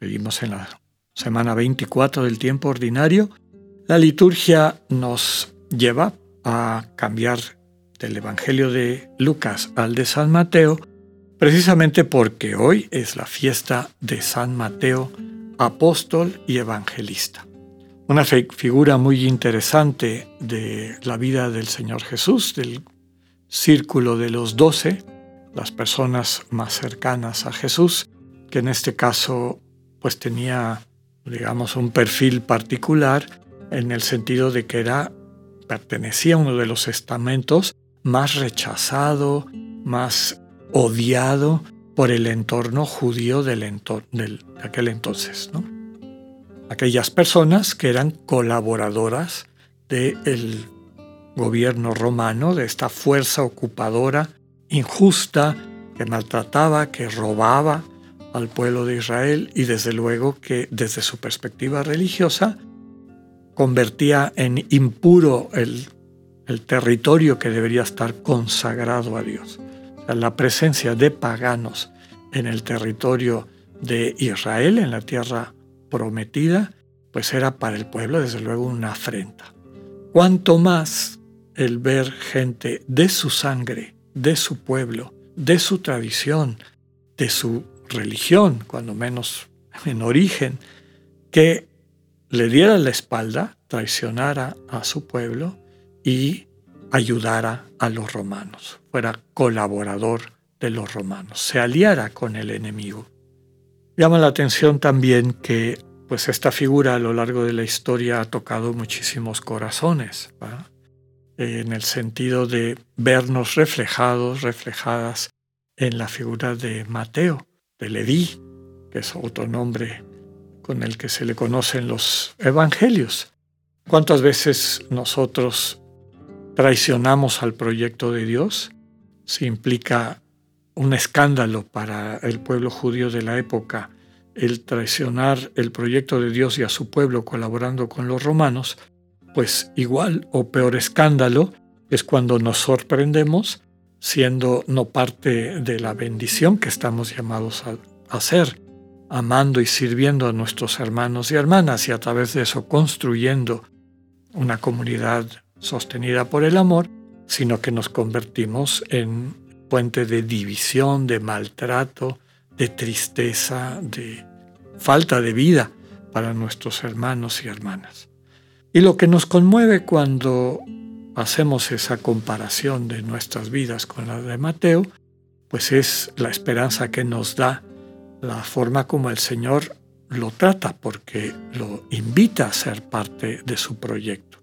seguimos en la semana 24 del tiempo ordinario, la liturgia nos lleva a cambiar del Evangelio de Lucas al de San Mateo, precisamente porque hoy es la fiesta de San Mateo, apóstol y evangelista. Una figura muy interesante de la vida del Señor Jesús, del círculo de los doce, las personas más cercanas a Jesús, que en este caso pues tenía, digamos, un perfil particular en el sentido de que era, pertenecía a uno de los estamentos más rechazado, más odiado por el entorno judío del entorno, de aquel entonces. aquellas personas que eran colaboradoras del gobierno romano, de esta fuerza ocupadora injusta que maltrataba, que robaba al pueblo de Israel y desde luego que desde su perspectiva religiosa convertía en impuro el, territorio que debería estar consagrado a Dios. la presencia de paganos en el territorio de Israel, en la tierra prometida, pues era para el pueblo desde luego una afrenta. Cuanto más el ver gente de su sangre, de su pueblo, de su tradición, de su religión, cuando menos en origen, que le diera la espalda, traicionara a su pueblo y ayudara a los romanos, fuera colaborador de los romanos, se aliara con el enemigo. Llama la atención también que pues esta figura a lo largo de la historia ha tocado muchísimos corazones, en el sentido de vernos reflejados, reflejadas en la figura de Mateo, de Leví, que es otro nombre con el que se le conocen los evangelios. ¿Cuántas veces nosotros traicionamos al proyecto de Dios? Si implica un escándalo para el pueblo judío de la época el traicionar el proyecto de Dios y a su pueblo colaborando con los romanos, pues igual o peor escándalo es cuando nos sorprendemos siendo no parte de la bendición que estamos llamados a hacer, amando y sirviendo a nuestros hermanos y hermanas y a través de eso construyendo una comunidad sostenida por el amor, sino que nos convertimos en puente de división, de maltrato, de tristeza, de falta de vida para nuestros hermanos y hermanas. Y lo que nos conmueve cuando hacemos esa comparación de nuestras vidas con la de Mateo, pues es la esperanza que nos da la forma como el Señor lo trata, porque lo invita a ser parte de su proyecto.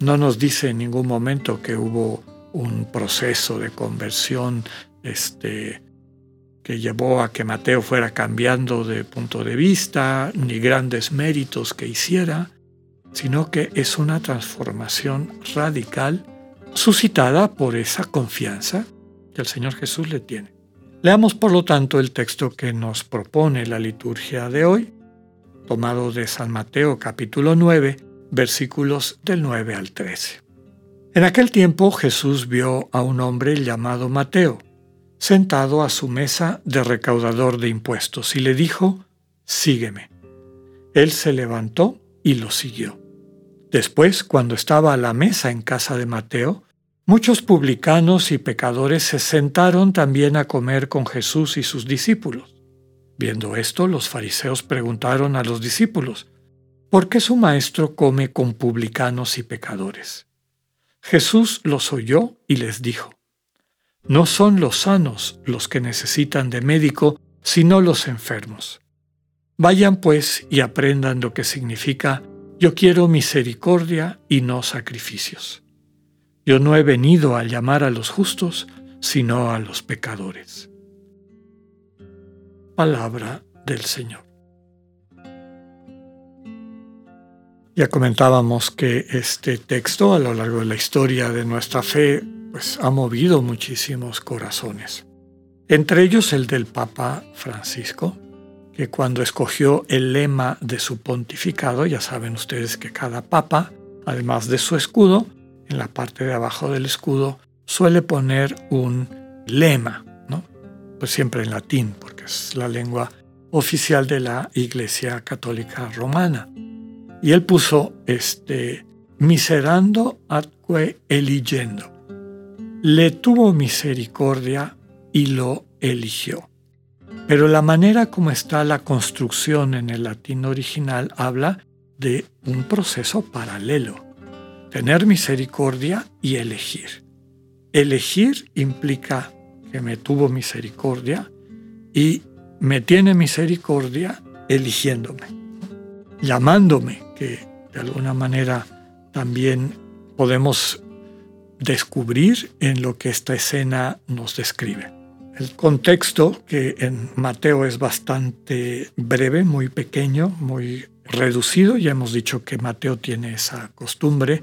No nos dice en ningún momento que hubo un proceso de conversión este, que llevó a que Mateo fuera cambiando de punto de vista, ni grandes méritos que hiciera, sino que es una transformación radical suscitada por esa confianza que el Señor Jesús le tiene. Leamos por lo tanto el texto que nos propone la liturgia de hoy, tomado de San Mateo capítulo 9, versículos del 9 al 13. En aquel tiempo Jesús vio a un hombre llamado Mateo, sentado a su mesa de recaudador de impuestos, y le dijo, Sígueme. Él se levantó y lo siguió. Después, cuando estaba a la mesa en casa de Mateo, muchos publicanos y pecadores se sentaron también a comer con Jesús y sus discípulos. Viendo esto, los fariseos preguntaron a los discípulos, ¿por qué su maestro come con publicanos y pecadores? Jesús los oyó y les dijo, No son los sanos los que necesitan de médico, sino los enfermos. Vayan pues y aprendan lo que significa yo quiero misericordia y no sacrificios. Yo no he venido a llamar a los justos, sino a los pecadores. Palabra del Señor. Ya comentábamos que este texto a lo largo de la historia de nuestra fe pues, ha movido muchísimos corazones, entre ellos el del Papa Francisco, que cuando escogió el lema de su pontificado, ya saben ustedes que cada papa, además de su escudo, en la parte de abajo del escudo suele poner un lema, ¿no? Pues siempre en latín, porque es la lengua oficial de la Iglesia Católica Romana. Y él puso este miserando atque eligendo. Le tuvo misericordia y lo eligió. Pero la manera como está la construcción en el latín original habla de un proceso paralelo. Tener misericordia y elegir. Elegir implica que me tuvo misericordia y me tiene misericordia eligiéndome, llamándome, que de alguna manera también podemos descubrir en lo que esta escena nos describe. El contexto, que en Mateo es bastante breve, muy pequeño, muy reducido, ya hemos dicho que Mateo tiene esa costumbre,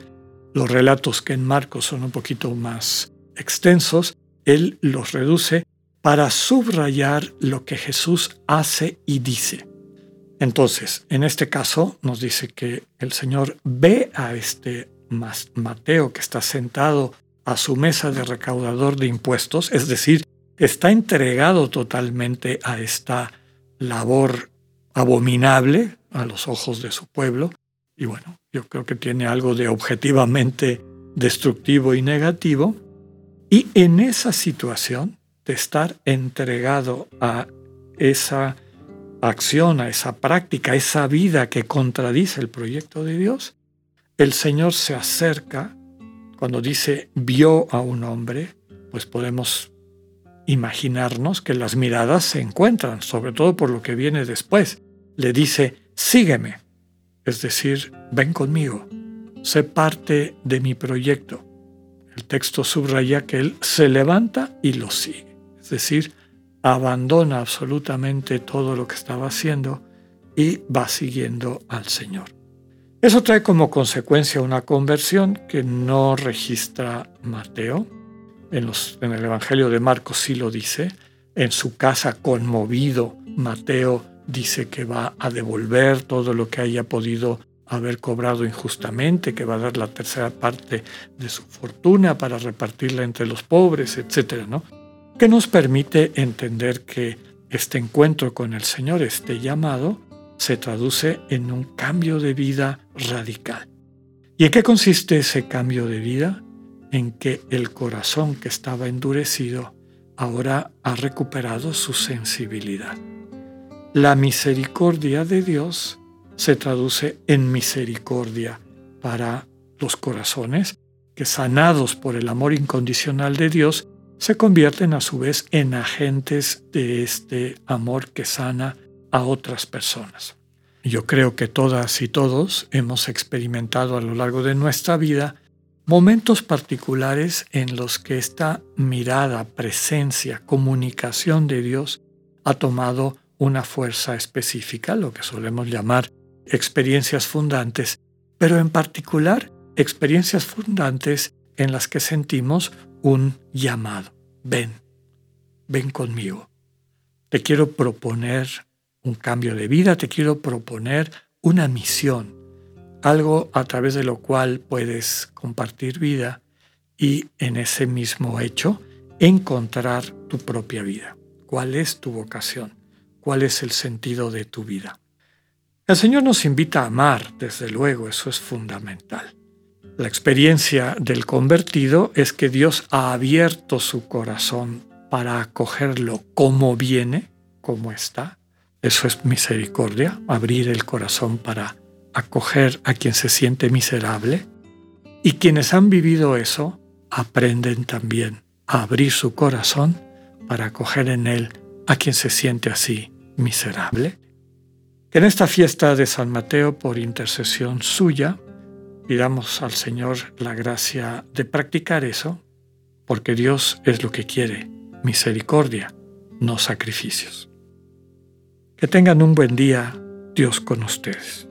los relatos que en Marcos son un poquito más extensos, él los reduce para subrayar lo que Jesús hace y dice. Entonces, en este caso nos dice que el Señor ve a este Mateo que está sentado a su mesa de recaudador de impuestos, es decir, está entregado totalmente a esta labor abominable a los ojos de su pueblo. Y bueno, yo creo que tiene algo de objetivamente destructivo y negativo. Y en esa situación de estar entregado a esa acción, a esa práctica, a esa vida que contradice el proyecto de Dios, el Señor se acerca, cuando dice vio a un hombre, pues podemos imaginarnos que las miradas se encuentran, sobre todo por lo que viene después. Le dice, sígueme, es decir, ven conmigo, sé parte de mi proyecto. El texto subraya que él se levanta y lo sigue, es decir, abandona absolutamente todo lo que estaba haciendo y va siguiendo al Señor. Eso trae como consecuencia una conversión que no registra Mateo, en, el Evangelio de Marcos sí lo dice, en su casa conmovido, Mateo dice que va a devolver todo lo que haya podido haber cobrado injustamente, que va a dar la tercera parte de su fortuna para repartirla entre los pobres, etcétera, ¿no? Que nos permite entender que este encuentro con el Señor, este llamado, se traduce en un cambio de vida radical. ¿Y en qué consiste ese cambio de vida? En que el corazón que estaba endurecido ahora ha recuperado su sensibilidad. La misericordia de Dios se traduce en misericordia para los corazones que sanados por el amor incondicional de Dios se convierten a su vez en agentes de este amor que sana a otras personas. Yo creo que todas y todos hemos experimentado a lo largo de nuestra vida momentos particulares en los que esta mirada, presencia, comunicación de Dios ha tomado una fuerza específica, lo que solemos llamar experiencias fundantes, pero en particular experiencias fundantes en las que sentimos un llamado. Ven, ven conmigo. Te quiero proponer un cambio de vida, te quiero proponer una misión, algo a través de lo cual puedes compartir vida y en ese mismo hecho encontrar tu propia vida. ¿Cuál es tu vocación? ¿Cuál es el sentido de tu vida? El Señor nos invita a amar, desde luego, eso es fundamental. La experiencia del convertido es que Dios ha abierto su corazón para acogerlo como viene, como está. Eso es misericordia, abrir el corazón para acoger a quien se siente miserable y quienes han vivido eso aprenden también a abrir su corazón para acoger en él a quien se siente así miserable. En esta fiesta de San Mateo, por intercesión suya, pidamos al Señor la gracia de practicar eso, porque Dios es lo que quiere, misericordia, no sacrificios. Que tengan un buen día, Dios con ustedes.